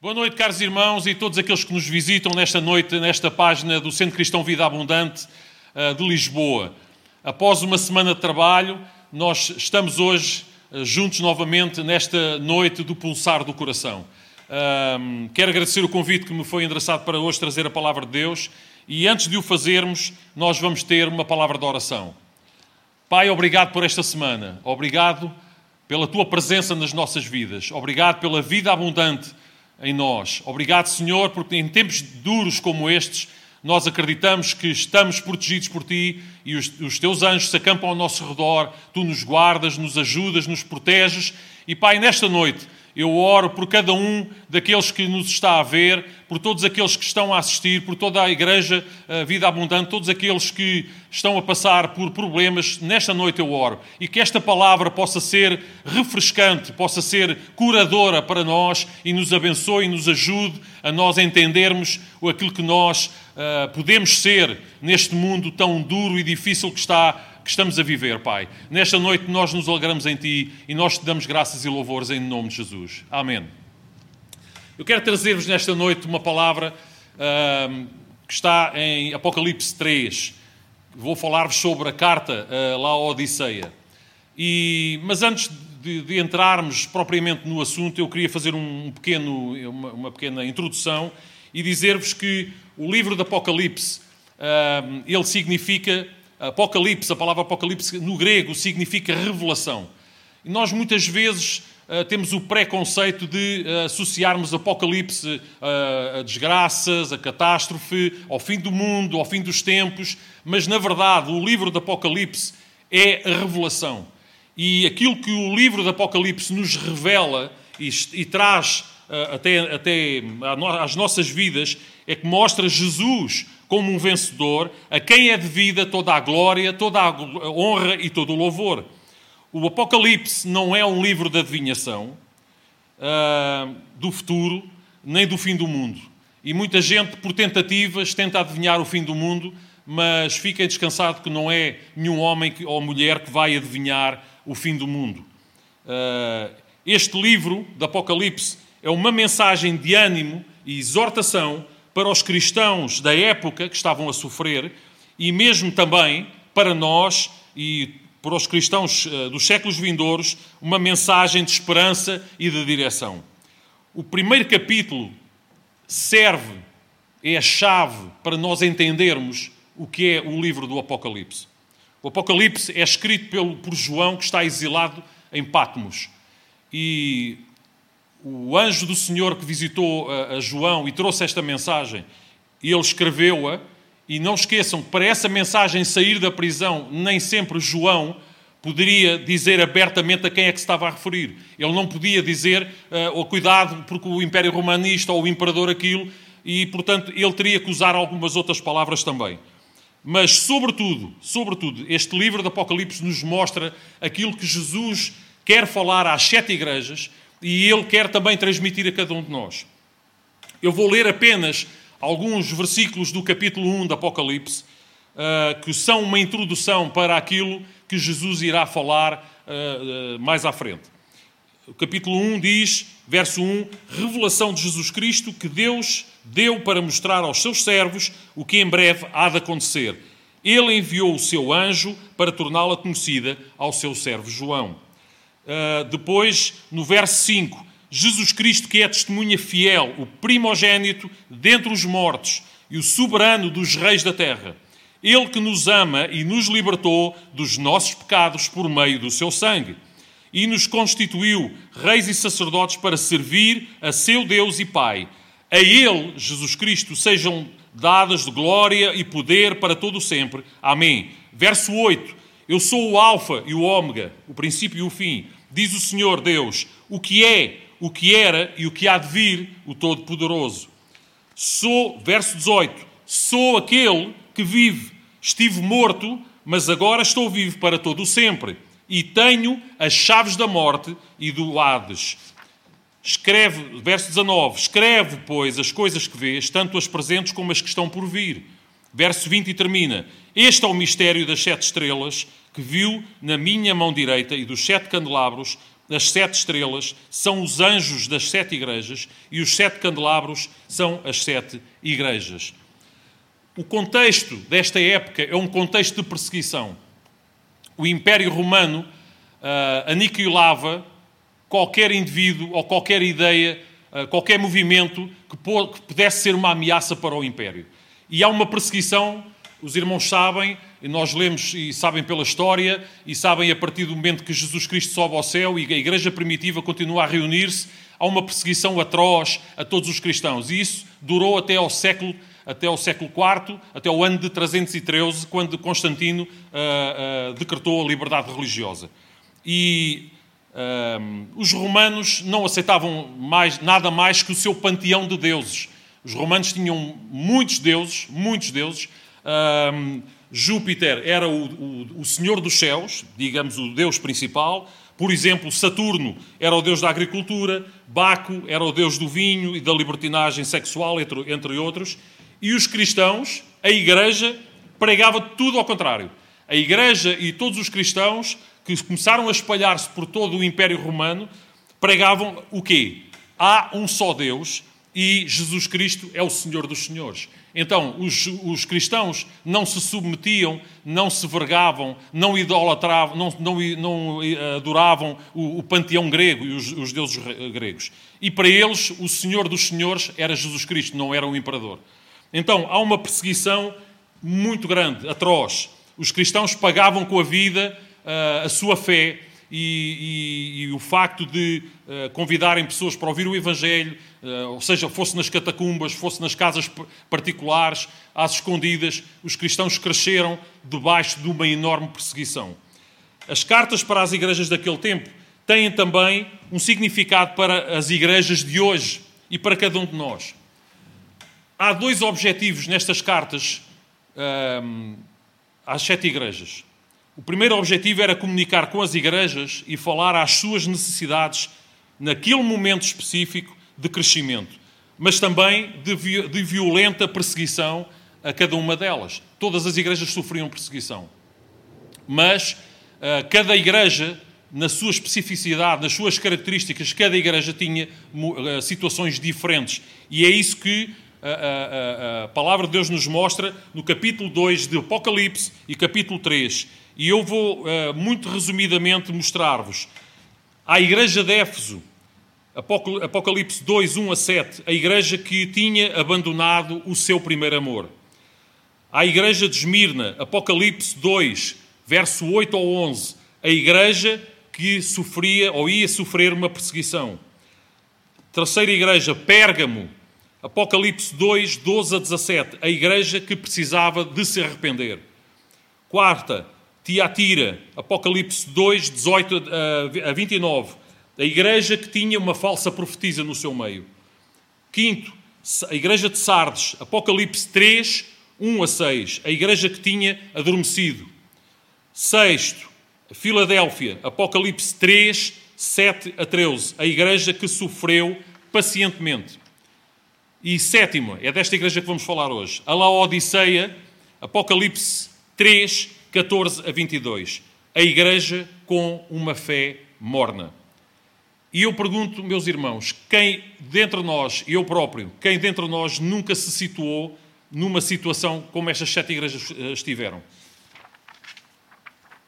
Boa noite, caros irmãos e todos aqueles que nos visitam nesta noite, nesta página do Centro Cristão Vida Abundante uh, de Lisboa. Após uma semana de trabalho, nós estamos hoje uh, juntos novamente nesta noite do pulsar do coração. Quero agradecer o convite que me foi endereçado para hoje trazer a palavra de Deus e antes de o fazermos, nós vamos ter uma palavra de oração. Pai, obrigado por esta semana. Obrigado pela tua presença nas nossas vidas. Obrigado pela vida abundante em nós. Obrigado, Senhor, porque em tempos duros como estes, nós acreditamos que estamos protegidos por Ti e os, os, Teus anjos se acampam ao nosso redor, Tu nos guardas, nos ajudas, nos proteges. E, Pai, nesta noite eu oro por cada um daqueles que nos está a ver, por todos aqueles que estão a assistir, por toda a Igreja a Vida Abundante, todos aqueles que estão a passar por problemas. Nesta noite eu oro. E que esta palavra possa ser refrescante, possa ser curadora para nós e nos abençoe e nos ajude a nós entendermos aquilo que nós uh, podemos ser neste mundo tão duro e difícil que está que estamos a viver, Pai. Nesta noite nós nos alegramos em Ti e nós te damos graças e louvores em nome de Jesus. Amém. Eu quero trazer-vos nesta noite uma palavra uh, que está em Apocalipse 3. Vou falar-vos sobre a carta uh, lá à Odisseia. E, mas antes de, de, entrarmos propriamente no assunto, eu queria fazer um pequeno, uma, uma pequena introdução e dizer-vos que o livro do Apocalipse, uh, ele significa Apocalipse, a palavra Apocalipse no grego significa revelação. E nós muitas vezes uh, temos o preconceito de uh, associarmos Apocalipse uh, a desgraças, a catástrofe, ao fim do mundo, ao fim dos tempos, mas na verdade o livro do Apocalipse é a revelação. E aquilo que o livro do Apocalipse nos revela e, e traz até, até às nossas vidas é que mostra Jesus como um vencedor, a quem é devida toda a glória, toda a honra e todo o louvor. O Apocalipse não é um livro de adivinhação uh, do futuro, nem do fim do mundo. E muita gente, por tentativas, tenta adivinhar o fim do mundo, mas fiquem descansados que não é nenhum homem ou mulher que vai adivinhar o fim do mundo. Uh, este livro do Apocalipse é uma mensagem de ânimo e exortação para os cristãos da época que estavam a sofrer e mesmo também para nós e para os cristãos eh, dos séculos vindouros, uma mensagem de esperança e de direção. O primeiro capítulo serve, é a chave para nós entendermos o que é o livro do Apocalipse. O Apocalipse é escrito pelo, por João, que está exilado em Patmos. E o anjo do Senhor que visitou a, a João e trouxe esta mensagem, ele escreveu-a, e não esqueçam que para essa mensagem sair da prisão, nem sempre João poderia dizer abertamente a quem é que se estava a referir. Ele não podia dizer, uh, oh, cuidado, porque o Império Romanista ou o Imperador aquilo, e, portanto, ele teria que usar algumas outras palavras também. Mas, sobretudo, sobretudo, este livro do Apocalipse nos mostra aquilo que Jesus quer falar às sete igrejas, e Ele quer também transmitir a cada um de nós. Eu vou ler apenas alguns versículos do capítulo 1 do Apocalipse, uh, que são uma introdução para aquilo que Jesus irá falar uh, uh, mais à frente. O capítulo 1 diz, verso 1, revelação de Jesus Cristo que Deus deu para mostrar aos seus servos o que em breve há de acontecer. Ele enviou o seu anjo para torná-la conhecida ao seu servo João. Uh, depois, no verso 5, Jesus Cristo, que é testemunha fiel, o primogênito dentre os mortos e o soberano dos reis da terra. Ele que nos ama e nos libertou dos nossos pecados por meio do seu sangue e nos constituiu reis e sacerdotes para servir a seu Deus e Pai. A Ele, Jesus Cristo, sejam dadas de glória e poder para todo sempre. Amém. Verso 8. Eu sou o Alfa e o Ômega, o princípio e o fim diz o Senhor Deus, o que é, o que era e o que há de vir, o Todo-Poderoso. Sou, verso 18, sou aquele que vive, estive morto, mas agora estou vivo para todo o sempre, e tenho as chaves da morte e do Hades. Escreve, verso 19, escreve, pois, as coisas que vês, tanto as presentes como as que estão por vir. Verso 20 e termina: Este é o mistério das sete estrelas que viu na minha mão direita e dos sete candelabros, as sete estrelas, são os anjos das sete igrejas e os sete candelabros são as sete igrejas. O contexto desta época é um contexto de perseguição. O Império Romano uh, aniquilava qualquer indivíduo ou qualquer ideia, uh, qualquer movimento que, que pudesse ser uma ameaça para o Império. E há uma perseguição, os irmãos sabem, e nós lemos e sabem pela história, e sabem a partir do momento que Jesus Cristo sobe ao céu e a igreja primitiva continua a reunir-se, há uma perseguição atroz a todos os cristãos. E isso durou até ao século até ao século IV, até o ano de 313, quando Constantino uh, uh, decretou a liberdade religiosa. E uh, os romanos não aceitavam mais, nada mais que o seu panteão de deuses. Os romanos tinham muitos deuses, muitos deuses. Júpiter era o, o, o senhor dos céus, digamos, o deus principal. Por exemplo, Saturno era o deus da agricultura, Baco era o deus do vinho e da libertinagem sexual, entre, entre outros. E os cristãos, a igreja, pregava tudo ao contrário. A igreja e todos os cristãos que começaram a espalhar-se por todo o Império Romano pregavam o quê? Há um só Deus e Jesus Cristo é o Senhor dos Senhores. Então, os, os cristãos não se submetiam, não se vergavam, não idolatravam, não, não, não eh, adoravam o, o, panteão grego e os, os deuses gregos. E para eles, o Senhor dos Senhores era Jesus Cristo, não era o imperador. Então, há uma perseguição muito grande, atroz. Os cristãos pagavam com a vida uh, a sua fé e, e, e, o facto de uh, convidarem pessoas para ouvir o Evangelho, uh, ou seja, fosse nas catacumbas, fosse nas casas particulares, às escondidas, os cristãos cresceram debaixo de uma enorme perseguição. As cartas para as igrejas daquele tempo têm também um significado para as igrejas de hoje e para cada um de nós. Há dois objetivos nestas cartas hum, às sete igrejas. O primeiro objetivo era comunicar com as igrejas e falar às suas necessidades naquele momento específico de crescimento, mas também de, violenta perseguição a cada uma delas. Todas as igrejas sofriam perseguição. Mas uh, cada igreja, na sua especificidade, nas suas características, cada igreja tinha uh, situações diferentes. E é isso que a, a, a, palavra de Deus nos mostra no capítulo 2 de Apocalipse e capítulo 3. E eu vou, uh, muito resumidamente, mostrar-vos. A igreja de Éfeso, Apocalipse 2, 1 a 7, a igreja que tinha abandonado o seu primeiro amor. A igreja de Esmirna, Apocalipse 2, verso 8 ao 11, a igreja que sofria ou ia sofrer uma perseguição. Terceira igreja, Pérgamo, Apocalipse 2, 12 a 17, a igreja que precisava de se arrepender. Quarta, Tiatira, Apocalipse 2, 18 a 29, a igreja que tinha uma falsa profetisa no seu meio. Quinto, a igreja de Sardes, Apocalipse 3, 1 a 6, a igreja que tinha adormecido. Sexto, Filadélfia, Apocalipse 3, 7 a 13, a igreja que sofreu pacientemente. E sétimo, é desta igreja que vamos falar hoje, a Laodiceia, Apocalipse 3, 14 a 22. A igreja com uma fé morna. E eu pergunto, meus irmãos, quem dentre nós, eu próprio, quem dentre nós nunca se situou numa situação como estas sete igrejas eh, estiveram?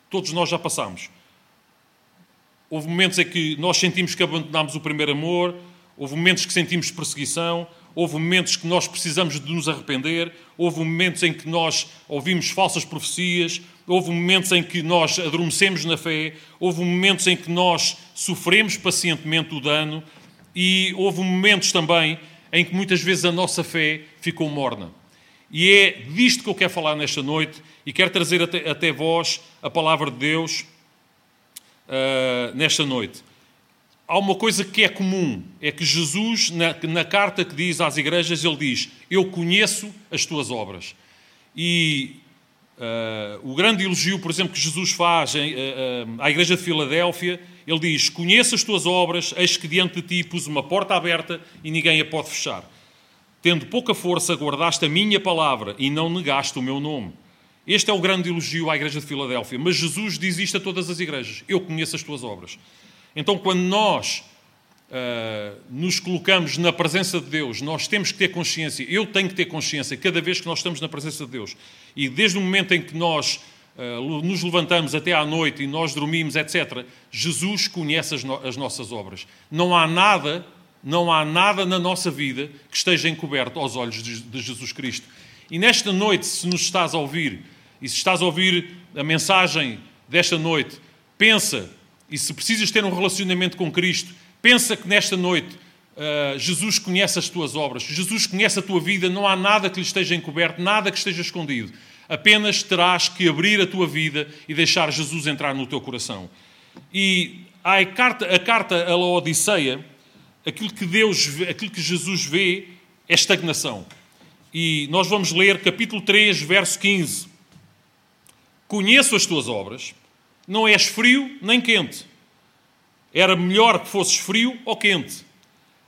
Todos nós já passamos. Houve momentos em que nós sentimos que abandonámos o primeiro amor, houve momentos que sentimos perseguição, houve momentos que nós precisamos de nos arrepender, houve momentos em que nós ouvimos falsas profecias, houve momentos em que nós adormecemos na fé, houve momentos em que nós sofremos pacientemente o dano e houve momentos também em que muitas vezes a nossa fé ficou morna. E é disto que eu quero falar nesta noite e quero trazer até, até vós a palavra de Deus uh, nesta noite há uma coisa que é comum, é que Jesus, na, na, carta que diz às igrejas, ele diz: Eu conheço as tuas obras. E uh, o grande elogio, por exemplo, que Jesus faz em, uh, uh, à igreja de Filadélfia, ele diz: Conheço as tuas obras, eis que diante de ti pus uma porta aberta e ninguém a pode fechar. Tendo pouca força, guardaste a minha palavra e não negaste o meu nome. Este é o grande elogio à igreja de Filadélfia. Mas Jesus diz isto a todas as igrejas: Eu conheço as tuas obras. Então, quando nós uh, nos colocamos na presença de Deus, nós temos que ter consciência, eu tenho que ter consciência, cada vez que nós estamos na presença de Deus, e desde o momento em que nós uh, nos levantamos até à noite e nós dormimos, etc., Jesus conhece as, no as nossas obras. Não há nada, não há nada na nossa vida que esteja encoberto aos olhos de, de Jesus Cristo. E nesta noite, se nos estás a ouvir, e se estás a ouvir a mensagem desta noite, pensa, e se precisas ter um relacionamento com Cristo, pensa que nesta noite uh, Jesus conhece as tuas obras, Jesus conhece a tua vida, não há nada que lhe esteja encoberto, nada que esteja escondido. Apenas terás que abrir a tua vida e deixar Jesus entrar no teu coração. E a carta, a carta a Laodiceia, aquilo que Deus, aquilo que Jesus vê é estagnação. E nós vamos ler capítulo 3, verso 15. Conheço as tuas obras, não és frio nem quente. Era melhor que fosses frio ou quente.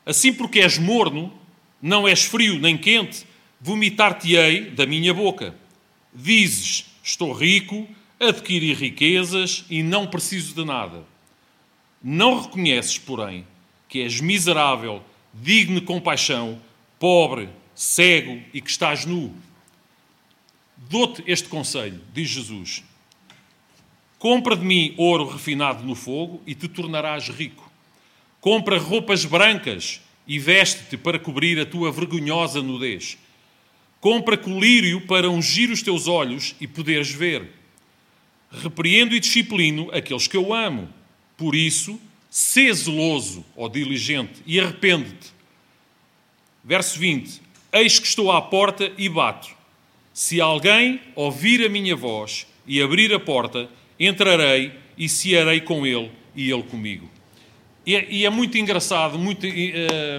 Assim, porque és morno, não és frio nem quente, vomitar-te-ei da minha boca. Dizes: Estou rico, adquiri riquezas e não preciso de nada. Não reconheces, porém, que és miserável, digno de compaixão, pobre, cego e que estás nu. Dou-te este conselho, diz Jesus Compra de mim ouro refinado no fogo e te tornarás rico. Compra roupas brancas e veste-te para cobrir a tua vergonhosa nudez. Compra colírio para ungir os teus olhos e poderes ver. Repreendo e disciplino aqueles que eu amo. Por isso, sê zeloso, ó diligente, e arrepende-te. Verso 20: Eis que estou à porta e bato. Se alguém ouvir a minha voz e abrir a porta, entrarei e cearei com ele e ele comigo. E é, e é muito engraçado, muito, é,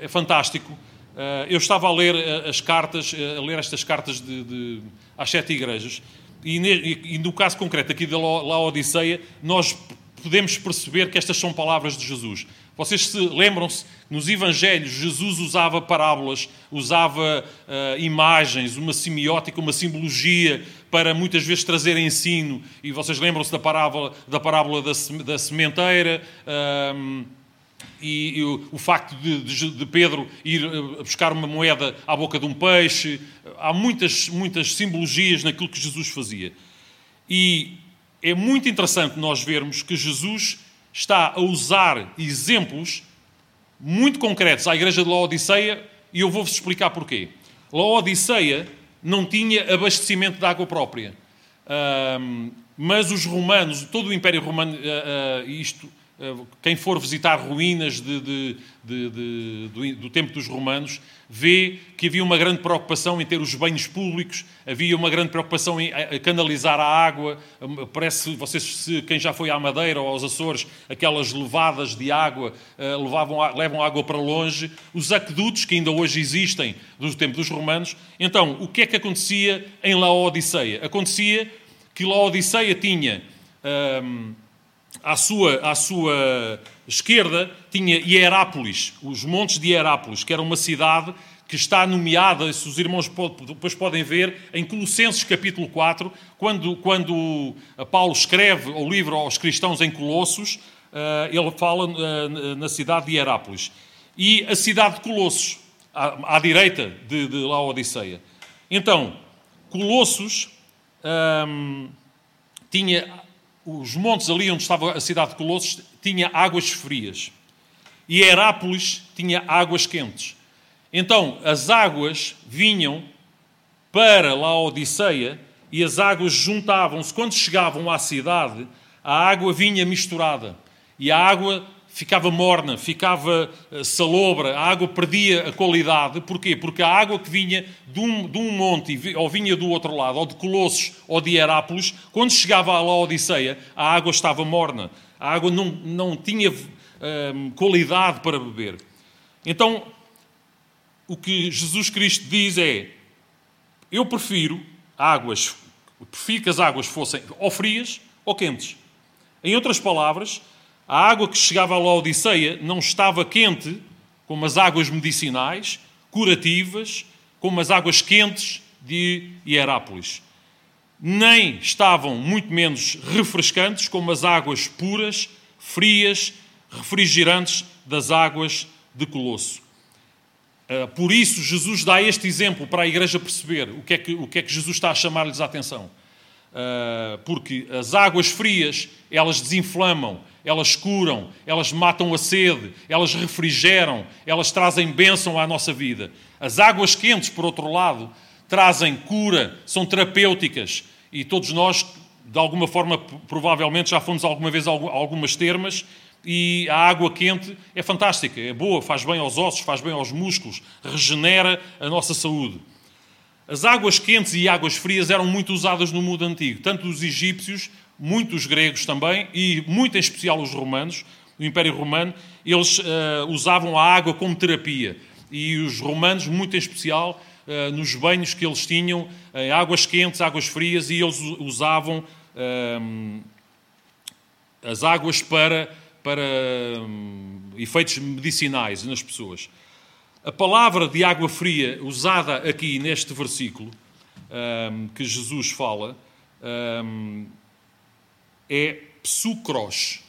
é, fantástico. Uh, eu estava a ler eh, as cartas, a ler estas cartas de, de, às sete igrejas, e, ne, e, no caso concreto aqui da Laodiceia, nós podemos perceber que estas são palavras de Jesus. Vocês se lembram-se, nos Evangelhos, Jesus usava parábolas, usava uh, imagens, uma semiótica, uma simbologia para muitas vezes trazer ensino. E vocês lembram-se da parábola da, parábola da, da sementeira. Um, e, e o, o, facto de, de, de, Pedro ir eh, buscar uma moeda à boca de um peixe. Há muitas, muitas simbologias naquilo que Jesus fazia. E é muito interessante nós vermos que Jesus está a usar exemplos muito concretos à igreja de Laodiceia e eu vou-vos explicar porquê. Laodiceia não tinha abastecimento de água própria. mas os romanos, todo o Império Romano, uh, uh, isto eh, quem for visitar ruínas de, de, de, do, do, tempo dos romanos, vê que havia uma grande preocupação em ter os banhos públicos, havia uma grande preocupação em canalizar a água. Hum, parece, vocês, se, quem já foi à Madeira ou aos Açores, aquelas levadas de água eh, levavam, levam água para longe. Os aquedutos, que ainda hoje existem do tempo dos romanos. Então, o que é que acontecia em Laodiceia? Acontecia que Laodiceia tinha. Hum, à sua, à sua esquerda tinha Hierápolis, os montes de Hierápolis, que era uma cidade que está nomeada, se os irmãos depois podem ver, em Colossenses capítulo 4, quando, quando Paulo escreve o livro aos cristãos em Colossos, eh, ele fala eh, na cidade de Hierápolis. E a cidade de Colossos, à, à direita de, de Laodiceia. Então, Colossos hum, tinha os montes ali onde estava a cidade de Colossos tinha águas frias e Herápolis tinha águas quentes. Então as águas vinham para Laodiceia e as águas juntavam-se. Quando chegavam à cidade, a água vinha misturada e a água ficava morna, ficava eh, salobra, a água perdia a qualidade. Porquê? Porque a água que vinha de um, de um monte ou vinha do outro lado, ou de Colossos ou de Herápolis, quando chegava à Laodiceia, a água estava morna. A água não, não tinha hum, qualidade para beber. Então, o que Jesus Cristo diz é: Eu prefiro águas, prefiro que as águas fossem ou frias ou quentes. Em outras palavras, a água que chegava à Laodiceia não estava quente, como as águas medicinais, curativas, como as águas quentes de Hierápolis. Nem estavam muito menos refrescantes, como as águas puras, frias, refrigerantes das águas de Colosso. Uh, por isso, Jesus dá este exemplo para a igreja perceber o que é que, o que, é que Jesus está a chamar-lhes a atenção. Uh, porque as águas frias, elas desinflamam, elas curam, elas matam a sede, elas refrigeram, elas trazem bênção à nossa vida. As águas quentes, por outro lado, trazem cura, são terapêuticas. E todos nós, de alguma forma, provavelmente já fomos alguma vez a algumas termas e a água quente é fantástica, é boa, faz bem aos ossos, faz bem aos músculos, regenera a nossa saúde. As águas quentes e águas frias eram muito usadas no mundo antigo, tanto os egípcios, muitos gregos também, e muito em especial os romanos, o Império Romano, eles uh, usavam a água como terapia. E os romanos, muito em especial, uh, nos banhos que eles tinham, uh, águas quentes, águas frias, e eles usavam as águas para, para um, efeitos medicinais nas pessoas. A palavra de água fria usada aqui neste versículo um, que Jesus fala um, é psucros.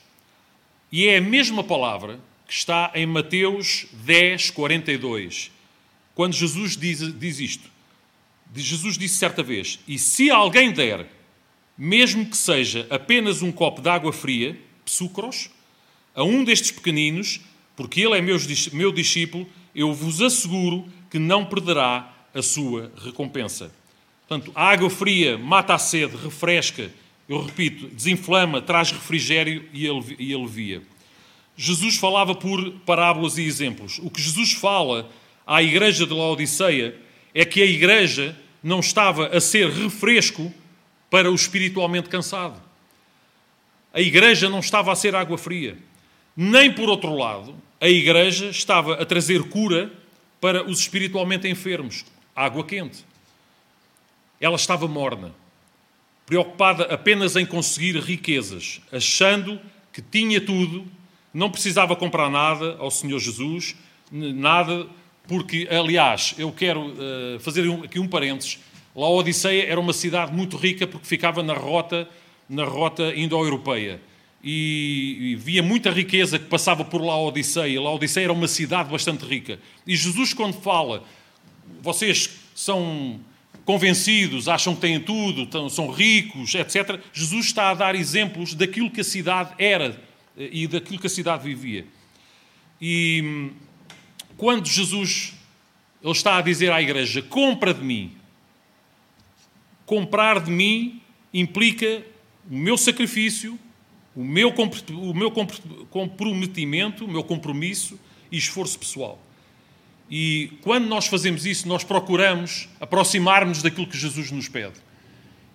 E é a mesma palavra que está em Mateus 10, 42. Quando Jesus diz, diz isto. Jesus disse certa vez: E se alguém der, mesmo que seja apenas um copo de água fria, psucros, a um destes pequeninos, porque ele é meu, meu discípulo, eu vos asseguro que não perderá a sua recompensa. Portanto, a água fria mata a sede, refresca, eu repito, desinflama, traz refrigério e alivia. Jesus falava por parábolas e exemplos. O que Jesus fala à igreja de Laodiceia é que a igreja não estava a ser refresco para o espiritualmente cansado. A igreja não estava a ser água fria. Nem por outro lado, a igreja estava a trazer cura para os espiritualmente enfermos, água quente. Ela estava morna, preocupada apenas em conseguir riquezas, achando que tinha tudo, não precisava comprar nada ao Senhor Jesus, nada, porque, aliás, eu quero uh, fazer aqui um parênteses. Laodiceia era uma cidade muito rica porque ficava na rota, na rota indo-europeia e, e, via muita riqueza que passava por Laodiceia. Laodiceia era uma cidade bastante rica. E Jesus, quando fala, vocês são convencidos, acham que têm tudo, são ricos, etc. Jesus está a dar exemplos daquilo que a cidade era eh, e daquilo que a cidade vivia. E quando Jesus ele está a dizer à igreja: compra de mim. Comprar de mim implica o meu sacrifício, o meu, o meu comprometimento, o meu compromisso e esforço pessoal. E quando nós fazemos isso, nós procuramos aproximar-nos daquilo que Jesus nos pede.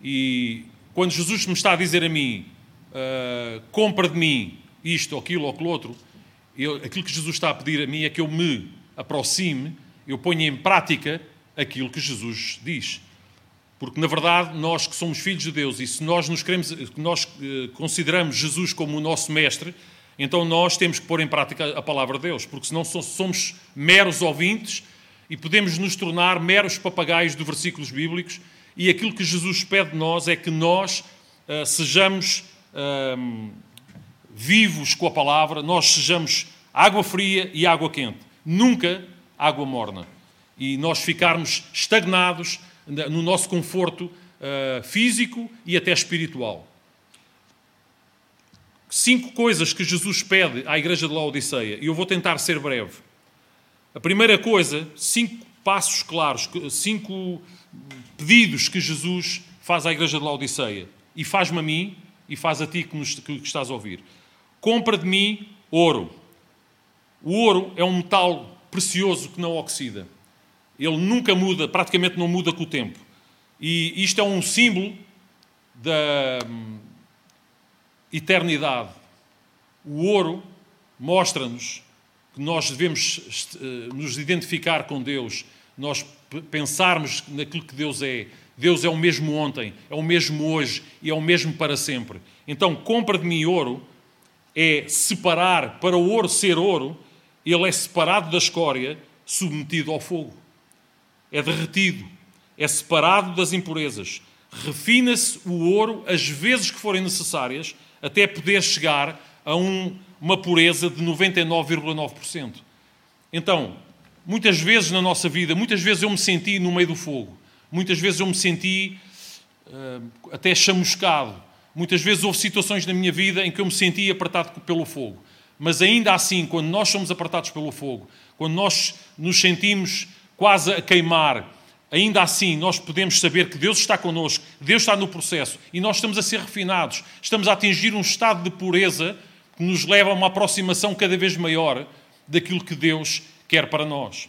E quando Jesus me está a dizer a mim, uh, compra de mim isto, aquilo ou aquilo outro, eu, aquilo que Jesus está a pedir a mim é que eu me aproxime, eu ponha em prática aquilo que Jesus diz. Porque, na verdade, nós que somos filhos de Deus e se nós, nos queremos, nós eh, consideramos Jesus como o nosso mestre, então nós temos que pôr em prática a palavra de Deus, porque senão somos meros ouvintes e podemos nos tornar meros papagaios de versículos bíblicos e aquilo que Jesus pede de nós é que nós uh, sejamos uh, vivos com a palavra, nós sejamos água fria e água quente, nunca água morna. E nós ficarmos estagnados no nosso conforto uh, físico e até espiritual. Cinco coisas que Jesus pede à igreja de Laodiceia, e eu vou tentar ser breve. A primeira coisa, cinco passos claros, cinco pedidos que Jesus faz à igreja de Laodiceia, e faz-me a mim, e faz a ti que, nos, que estás a ouvir. Compra de mim ouro. O ouro é um metal precioso que não oxida. Ele nunca muda, praticamente não muda com o tempo. E isto é um símbolo da hum, eternidade. O ouro mostra-nos que nós devemos eh, nos identificar com Deus, nós pensarmos naquilo que Deus é. Deus é o mesmo ontem, é o mesmo hoje e é o mesmo para sempre. Então, compra de mim ouro é separar, para o ouro ser ouro, ele é separado da escória, submetido ao fogo é derretido, é separado das impurezas. Refina-se o ouro as vezes que forem necessárias até poder chegar a um, uma pureza de 99,9%. Então, muitas vezes na nossa vida, muitas vezes eu me senti no meio do fogo, muitas vezes eu me senti uh, até chamuscado, muitas vezes houve situações na minha vida em que eu me senti apertado pelo fogo. Mas ainda assim, quando nós somos apertados pelo fogo, quando nós nos sentimos quase a queimar, ainda assim nós podemos saber que Deus está connosco, Deus está no processo e nós estamos a ser refinados, estamos a atingir um estado de pureza que nos leva a uma aproximação cada vez maior daquilo que Deus quer para nós.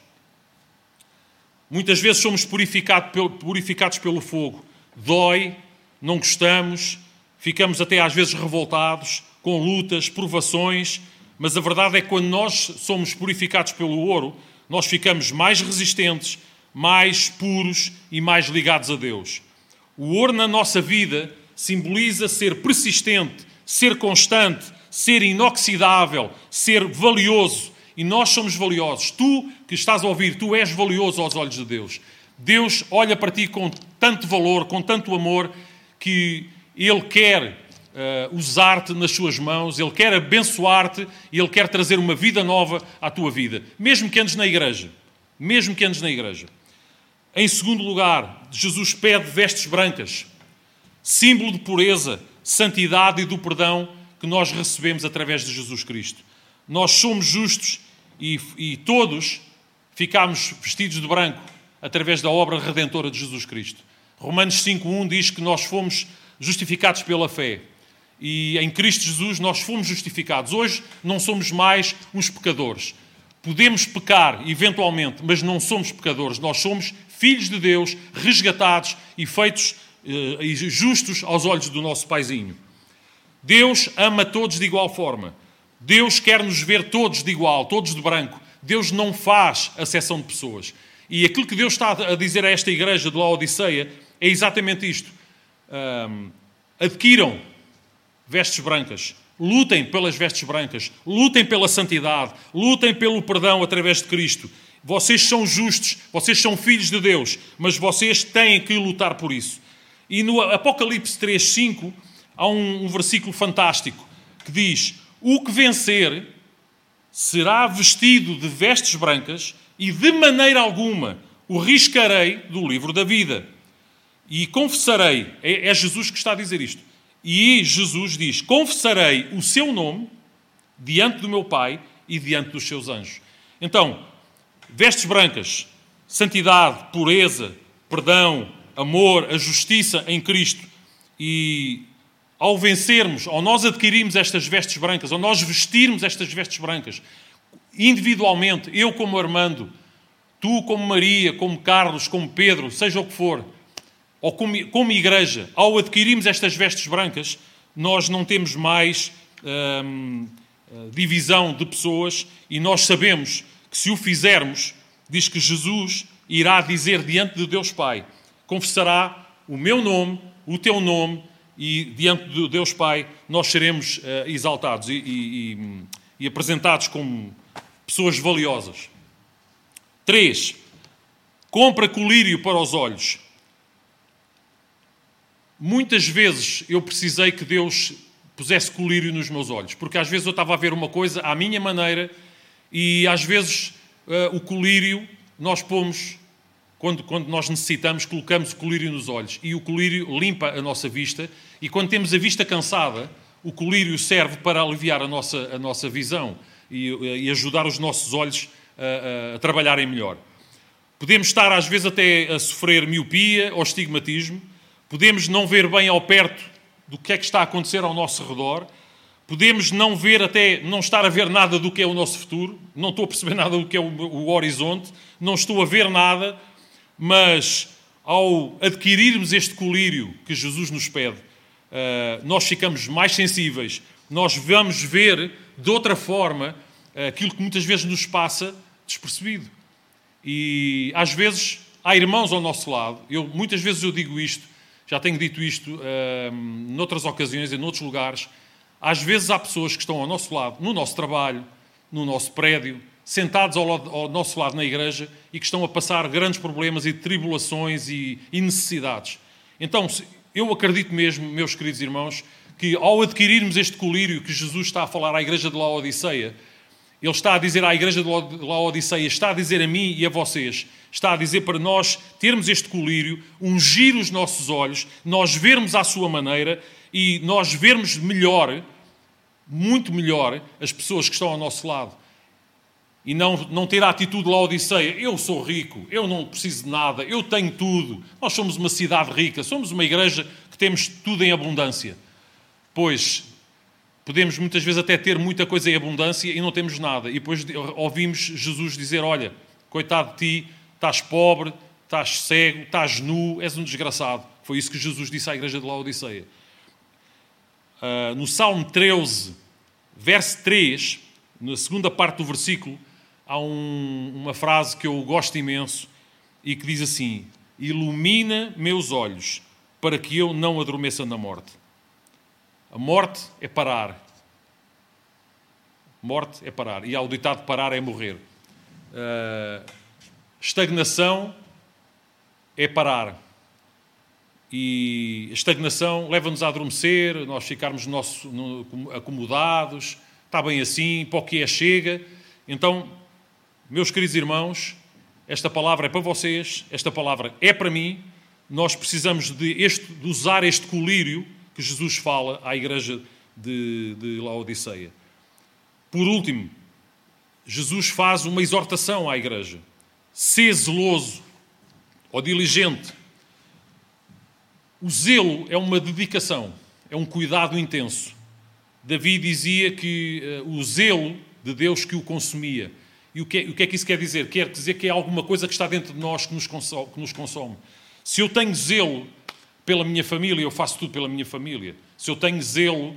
Muitas vezes somos purificados pelo fogo, dói, não gostamos, ficamos até às vezes revoltados, com lutas, provações, mas a verdade é que quando nós somos purificados pelo ouro, nós ficamos mais resistentes, mais puros e mais ligados a Deus. O ouro na nossa vida simboliza ser persistente, ser constante, ser inoxidável, ser valioso. E nós somos valiosos. Tu que estás a ouvir, tu és valioso aos olhos de Deus. Deus olha para ti com tanto valor, com tanto amor, que Ele quer uh, usar-te nas suas mãos, Ele quer abençoar-te e Ele quer trazer uma vida nova à tua vida, mesmo que andes na igreja. Mesmo que andes na igreja. Em segundo lugar, Jesus pede vestes brancas, símbolo de pureza, santidade e do perdão que nós recebemos através de Jesus Cristo. Nós somos justos e, e todos ficamos vestidos de branco através da obra redentora de Jesus Cristo. Romanos 5.1 diz que nós fomos justificados pela fé e em Cristo Jesus nós fomos justificados. Hoje não somos mais uns pecadores. Podemos pecar, eventualmente, mas não somos pecadores. Nós somos filhos de Deus, resgatados e feitos eh, justos aos olhos do nosso Paizinho. Deus ama todos de igual forma. Deus quer nos ver todos de igual, todos de branco. Deus não faz acessão de pessoas. E aquilo que Deus está a dizer a esta igreja de Laodiceia é exatamente isto. Um, adquiram vestes brancas. Lutem pelas vestes brancas. Lutem pela santidade. Lutem pelo perdão através de Cristo. Vocês são justos, vocês são filhos de Deus, mas vocês têm que lutar por isso. E no Apocalipse 3, 5, há um, um versículo fantástico que diz: O que vencer será vestido de vestes brancas e de maneira alguma o riscarei do livro da vida. E confessarei, é, é Jesus que está a dizer isto e Jesus diz: Confessarei o seu nome diante do meu Pai e diante dos seus anjos. Então, vestes brancas, santidade, pureza, perdão, amor, a justiça em Cristo. E ao vencermos, ao nós adquirirmos estas vestes brancas, ao nós vestirmos estas vestes brancas, individualmente, eu como Armando, tu como Maria, como Carlos, como Pedro, seja o que for, ou como, como igreja, ao adquirirmos estas vestes brancas, nós não temos mais hum, divisão de pessoas e nós sabemos que se o fizermos, diz que Jesus irá dizer diante de Deus Pai: confessará o meu nome, o teu nome, e diante de Deus Pai nós seremos uh, exaltados e, e, e, e apresentados como pessoas valiosas. 3. Compra colírio para os olhos. Muitas vezes eu precisei que Deus pusesse colírio nos meus olhos, porque às vezes eu estava a ver uma coisa à minha maneira e às vezes uh, o colírio nós pomos, quando, quando nós necessitamos, colocamos o colírio nos olhos e o colírio limpa a nossa vista e quando temos a vista cansada, o colírio serve para aliviar a nossa, a nossa visão e, e ajudar os nossos olhos a, a, a trabalharem melhor. Podemos estar às vezes até a sofrer miopia ou estigmatismo, podemos não ver bem ao perto do que é que está a acontecer ao nosso redor, podemos não ver até, não estar a ver nada do que é o nosso futuro, não estou a perceber nada do que é o, o horizonte, não estou a ver nada, mas ao adquirirmos este colírio que Jesus nos pede, uh, nós ficamos mais sensíveis, nós vamos ver de outra forma aquilo que muitas vezes nos passa despercebido. E às vezes há irmãos ao nosso lado, eu, muitas vezes eu digo isto, já tenho dito isto uh, noutras ocasiões, em outros lugares. Às vezes há pessoas que estão ao nosso lado, no nosso trabalho, no nosso prédio, sentados ao, lado, ao nosso lado na igreja e que estão a passar grandes problemas e tribulações e, e necessidades. Então, eu acredito mesmo, meus queridos irmãos, que ao adquirirmos este colírio que Jesus está a falar à igreja de Laodiceia, ele está a dizer à igreja de Laodiceia, está a dizer a mim e a vocês, está a dizer para nós termos este colírio, ungir os nossos olhos, nós vermos à sua maneira e nós vermos melhor, muito melhor, as pessoas que estão ao nosso lado. E não, não ter a atitude Laodiceia, eu sou rico, eu não preciso de nada, eu tenho tudo. Nós somos uma cidade rica, somos uma igreja que temos tudo em abundância. Pois, podemos muitas vezes até ter muita coisa em abundância e não temos nada. E depois ouvimos Jesus dizer: Olha, coitado de ti, estás pobre, estás cego, estás nu, és um desgraçado. Foi isso que Jesus disse à igreja de Laodiceia. Uh, no Salmo 13, verso 3, na segunda parte do versículo, há um, uma frase que eu gosto imenso e que diz assim: Ilumina meus olhos para que eu não adormeça na morte. A morte é parar. Morte é parar. E ao ditado parar é morrer. Uh, estagnação é parar. E a estagnação leva-nos a adormecer, nós ficarmos nosso, no, acomodados, está bem assim, para o que é chega. Então, meus queridos irmãos, esta palavra é para vocês, esta palavra é para mim. Nós precisamos de, este, de usar este colírio que Jesus fala à igreja de, de Laodiceia. Por último, Jesus faz uma exortação à igreja: ser zeloso ou diligente. O zelo é uma dedicação, é um cuidado intenso. Davi dizia que uh, o zelo de Deus que o consumia. E o que, é, o que, é, que isso quer dizer? Quer dizer que é alguma coisa que está dentro de nós que nos consome. Que nos consome. Se eu tenho zelo pela minha família, eu faço tudo pela minha família. Se eu tenho zelo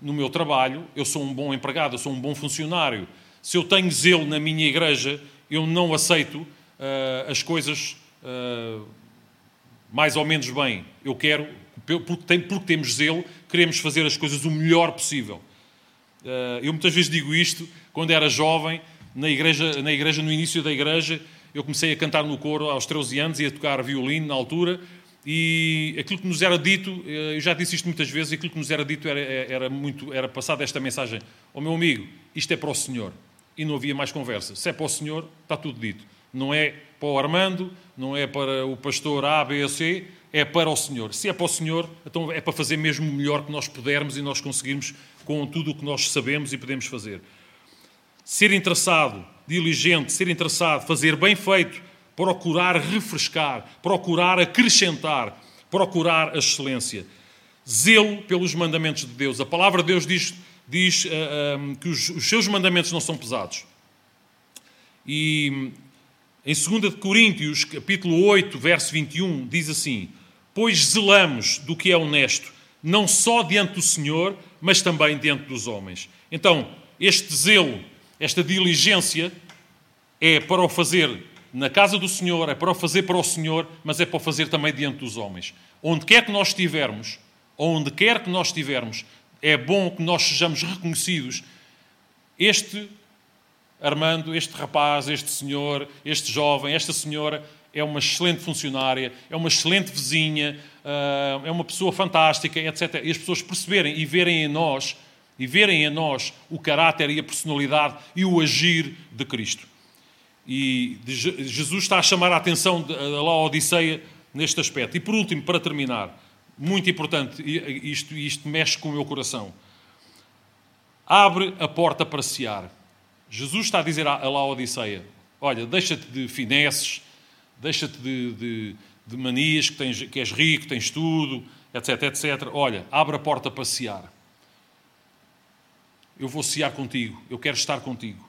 no meu trabalho, eu sou um bom empregado, eu sou um bom funcionário. Se eu tenho zelo na minha igreja, eu não aceito uh, as coisas uh, mais ou menos bem. Eu quero, porque temos zelo, queremos fazer as coisas o melhor possível. Ah, eu muitas vezes digo isto, quando era jovem, na igreja, na igreja, no início da igreja, eu comecei a cantar no coro aos 13 anos e a tocar violino na altura. E aquilo que nos era dito, eh, eu já disse isto muitas vezes, aquilo que nos era dito era, era muito, era passada esta mensagem: Ó oh, meu amigo, isto é para o Senhor. E não havia mais conversa. Se é para o Senhor, está tudo dito. Não é para o Armando, não é para o pastor A, B ou C, é para o Senhor. Se é para o Senhor, então é para fazer mesmo o melhor que nós pudermos e nós conseguirmos com tudo o que nós sabemos e podemos fazer. Ser interessado, diligente, ser interessado, fazer bem feito, procurar refrescar, procurar acrescentar, procurar a excelência. Zelo pelos mandamentos de Deus. A palavra de Deus diz, diz uh, uh, que os, os, seus mandamentos não são pesados. E em 2 Coríntios, capítulo 8, verso 21, diz assim: Pois zelamos do que é honesto, não só diante do Senhor, mas também diante dos homens. Então, este zelo, esta diligência, é para o fazer na casa do Senhor, é para o fazer para o Senhor, mas é para o fazer também diante dos homens. Onde quer que nós estivermos, onde quer que nós estivermos, é bom que nós sejamos reconhecidos. Este Armando, este rapaz, este senhor, este jovem, esta senhora é uma excelente funcionária, é uma excelente vizinha, ah, é uma pessoa fantástica, etc. E as pessoas perceberem e verem em nós, e verem em nós o caráter e a personalidade e o agir de Cristo. E Jesus está a chamar a atenção da Laodiceia neste aspecto. E por último, para terminar, muito importante, isto, isto mexe com o meu coração. Abre a porta para sear. Jesus está a dizer a Laodiceia: Olha, deixa-te de finesses, deixa-te de, de, de, manias, que, tens, que és rico, tens tudo, etc, etc. Olha, abre a porta para sear. Eu vou sear contigo, eu quero estar contigo.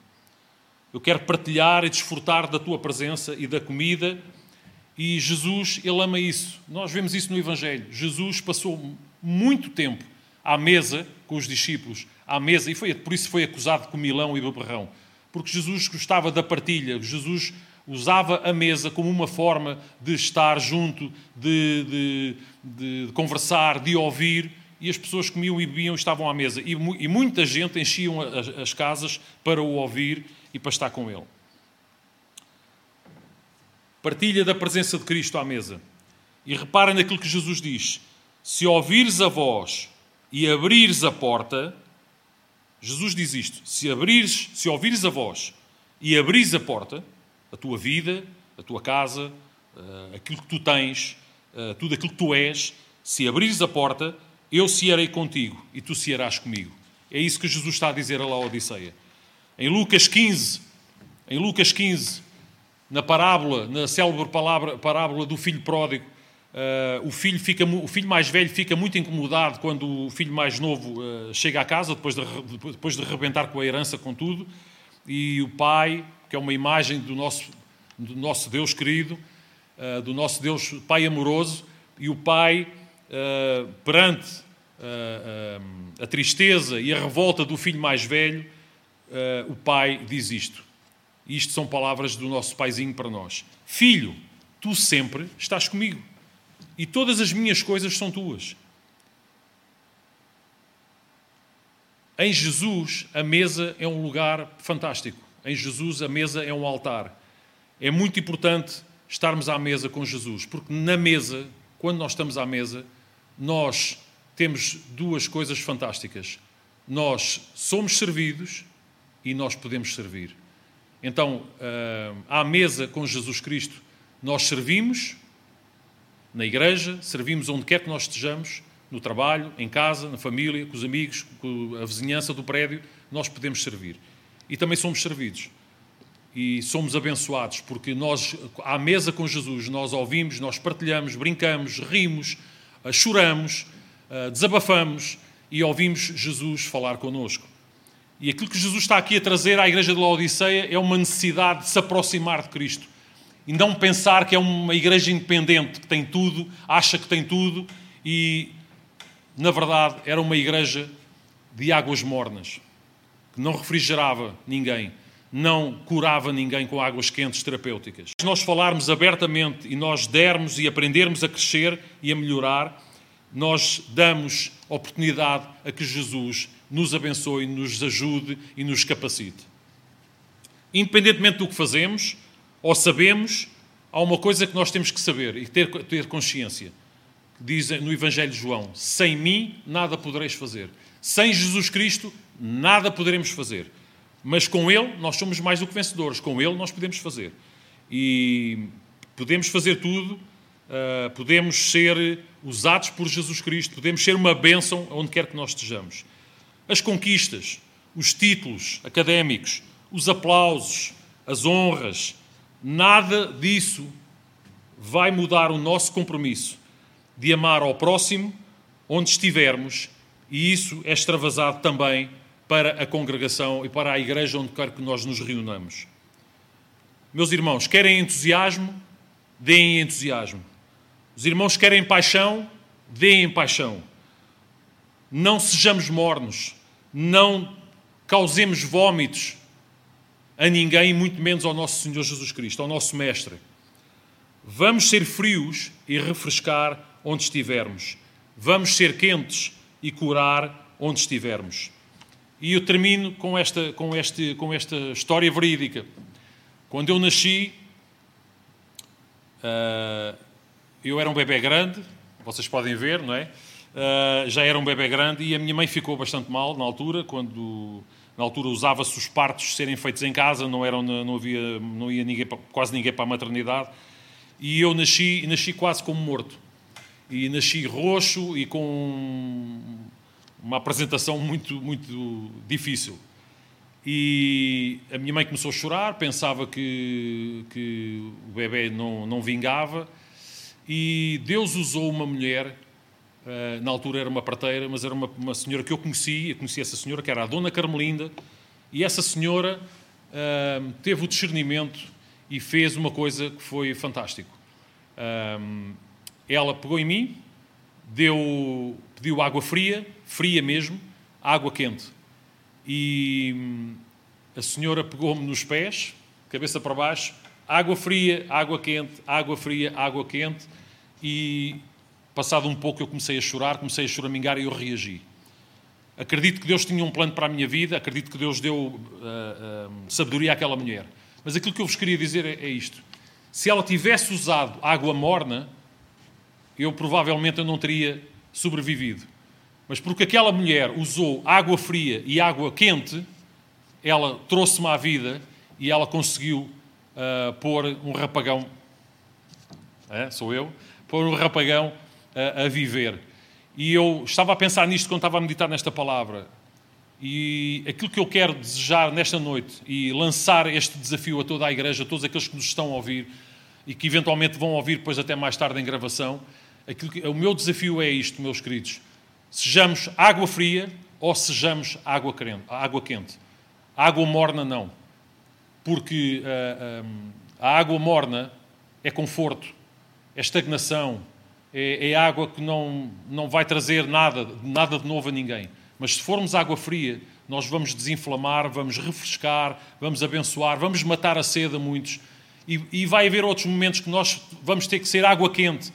Eu quero partilhar e desfrutar da tua presença e da comida. E Jesus, ele ama isso. Nós vemos isso no Evangelho. Jesus passou muito tempo à mesa com os discípulos, à mesa, e foi, por isso foi acusado de comilão e beberrão. Porque Jesus gostava da partilha, Jesus usava a mesa como uma forma de estar junto, de, de, de conversar, de ouvir, e as pessoas comiam e bebiam e estavam à mesa. E, e muita gente enchiam as, as casas para o ouvir e para estar com Ele. Partilha da presença de Cristo à mesa. E reparem naquilo que Jesus diz: Se ouvires a voz e abrires a porta, Jesus diz isto: se abrires, se ouvires a voz e abrires a porta, a tua vida, a tua casa, eh, aquilo que tu tens, eh, tudo aquilo que tu és, se abrires a porta, eu cearei contigo e tu cearás comigo. É isso que Jesus está a dizer a Laodiceia. Em Lucas 15, em Lucas 15, na parábola, na célebre palavra, parábola do filho pródigo, uh, o, filho fica, o filho mais velho fica muito incomodado quando o filho mais novo uh, chega à casa, depois de, depois de arrebentar com a herança, com tudo, e o pai, que é uma imagem do nosso, do nosso Deus querido, uh, do nosso Deus Pai amoroso, e o pai, perante a tristeza e a revolta do filho mais velho, uh, o pai diz isto. Isto são palavras do nosso paizinho para nós. Filho, tu sempre estás comigo e todas as minhas coisas são tuas. Em Jesus, a mesa é um lugar fantástico. Em Jesus, a mesa é um altar. É muito importante estarmos à mesa com Jesus, porque na mesa, quando nós estamos à mesa, nós temos duas coisas fantásticas. Nós somos servidos e nós podemos servir. Então, ah, à mesa com Jesus Cristo, nós servimos na igreja, servimos onde quer que nós estejamos, no trabalho, em casa, na família, com os amigos, com a vizinhança do prédio, nós podemos servir. E também somos servidos. E somos abençoados, porque nós, à mesa com Jesus, nós ouvimos, nós partilhamos, brincamos, rimos, choramos, ah, desabafamos e ouvimos Jesus falar connosco. E aquilo que Jesus está aqui a trazer à igreja de Laodiceia é uma necessidade de se aproximar de Cristo. E não pensar que é uma igreja independente, que tem tudo, acha que tem tudo, e, na verdade, era uma igreja de águas mornas, que não refrigerava ninguém, não curava ninguém com águas quentes terapêuticas. Se nós falarmos abertamente e nós dermos e aprendermos a crescer e a melhorar, nós damos oportunidade a que Jesus nos abençoe, nos ajude e nos capacite. Independentemente do que fazemos ou sabemos, há uma coisa que nós temos que saber e ter, ter consciência. Diz no Evangelho de João: Sem mim nada podereis fazer. Sem Jesus Cristo nada poderemos fazer. Mas com Ele nós somos mais do que vencedores. Com Ele nós podemos fazer. E podemos fazer tudo, uh, podemos ser usados por Jesus Cristo, podemos ser uma bênção onde quer que nós estejamos as conquistas, os títulos académicos, os aplausos, as honras, nada disso vai mudar o nosso compromisso de amar ao próximo onde estivermos, e isso é extravasado também para a congregação e para a igreja onde quer que nós nos reunamos. Meus irmãos, querem entusiasmo? Deem entusiasmo. Os irmãos querem paixão? Deem paixão. Não sejamos mornos, não causemos vômitos a ninguém, muito menos ao nosso Senhor Jesus Cristo, ao nosso Mestre. Vamos ser frios e refrescar onde estivermos. Vamos ser quentes e curar onde estivermos. E eu termino com esta, com, este, com esta história verídica. Quando eu nasci, uh, eu era um bebê grande, vocês podem ver, não é? Uh, já era um bebê grande e a minha mãe ficou bastante mal na altura, quando na altura usava-se os partos serem feitos em casa, não, eram, não, havia, não ia ninguém, quase ninguém para a maternidade, e eu nasci, nasci quase como morto. E nasci roxo e com uma apresentação muito, muito difícil. E a minha mãe começou a chorar, pensava que, que o bebê não, não vingava, e Deus usou uma mulher Uh, na altura era uma parteira, mas era uma, uma senhora que eu conheci, eu conheci essa senhora, que era a Dona Carmelinda, e essa senhora uh, teve o discernimento e fez uma coisa que foi fantástico. Uh, ela pegou em mim, deu, pediu água fria, fria mesmo, água quente. E hum, a senhora pegou-me nos pés, cabeça para baixo, água fria, água quente, água fria, água quente, e Passado um pouco eu comecei a chorar, comecei a choramingar e eu reagi. Acredito que Deus tinha um plano para a minha vida, acredito que Deus deu uh, uh, sabedoria àquela mulher. Mas aquilo que eu vos queria dizer é, é isto. Se ela tivesse usado água morna, eu provavelmente não teria sobrevivido. Mas porque aquela mulher usou água fria e água quente, ela trouxe-me à vida e ela conseguiu uh, pôr um rapagão, é, sou eu, pôr um rapagão uh, a viver. E eu estava a pensar nisto quando estava a meditar nesta palavra. E aquilo que eu quero desejar nesta noite e lançar este desafio a toda a igreja, a todos aqueles que nos estão a ouvir e que eventualmente vão ouvir depois até mais tarde em gravação, que, o meu desafio é isto, meus queridos. Sejamos água fria ou sejamos água, quente, água quente. Água morna não. Porque uh, um, a água morna é conforto, é estagnação, é, é água que não, não vai trazer nada, nada de novo a ninguém. Mas se formos água fria, nós vamos desinflamar, vamos refrescar, vamos abençoar, vamos matar a sede a muitos. E, e vai haver outros momentos que nós vamos ter que ser água quente,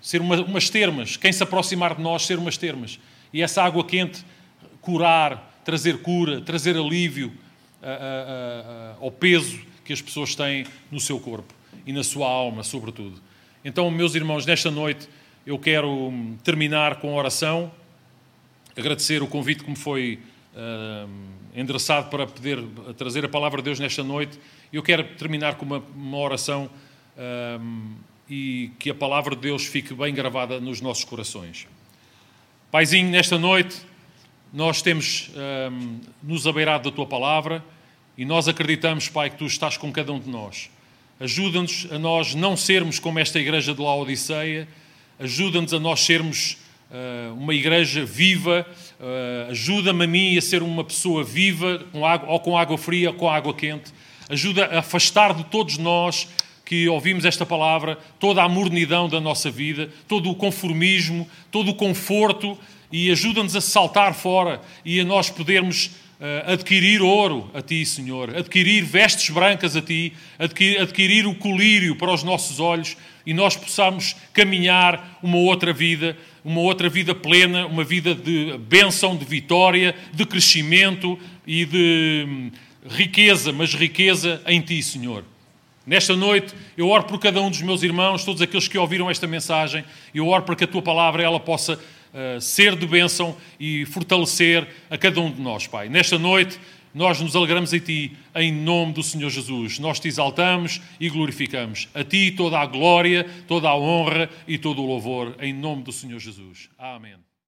ser uma, umas termas. Quem se aproximar de nós, ser umas termas. E essa água quente curar, trazer cura, trazer alívio a, a, a, ao peso que as pessoas têm no seu corpo e na sua alma, sobretudo. Então, meus irmãos, nesta noite eu quero terminar com a oração agradecer o convite que me foi uh, endereçado para poder trazer a palavra de Deus nesta noite. Eu quero terminar com uma, uma oração uh, e que a palavra de Deus fique bem gravada nos nossos corações. Paizinho, nesta noite nós temos uh, nos abeirado da tua palavra e nós acreditamos, Pai, que tu estás com cada um de nós. Ajuda-nos a nós não sermos como esta igreja de Laodiceia, ajuda-nos a nós sermos uh, uma igreja viva, uh, ajuda-me a mim a ser uma pessoa viva, com água, ou com água fria ou com água quente, ajuda a afastar de todos nós que ouvimos esta palavra toda a mornidão da nossa vida, todo o conformismo, todo o conforto e ajuda-nos a saltar fora e a nós podermos uh, adquirir ouro a Ti, Senhor, adquirir vestes brancas a Ti, adquirir, adquirir o colírio para os nossos olhos e nós possamos caminhar uma outra vida uma outra vida plena, uma vida de bênção, de vitória, de crescimento e de hum, riqueza, mas riqueza em Ti, Senhor. Nesta noite, eu oro por cada um dos meus irmãos, todos aqueles que ouviram esta mensagem, eu oro para que a Tua palavra ela possa uh, ser de bênção e fortalecer a cada um de nós, Pai. Nesta noite, nós nos alegramos em Ti, em nome do Senhor Jesus. Nós te exaltamos e glorificamos. A Ti toda a glória, toda a honra e todo o louvor, em nome do Senhor Jesus. Amém.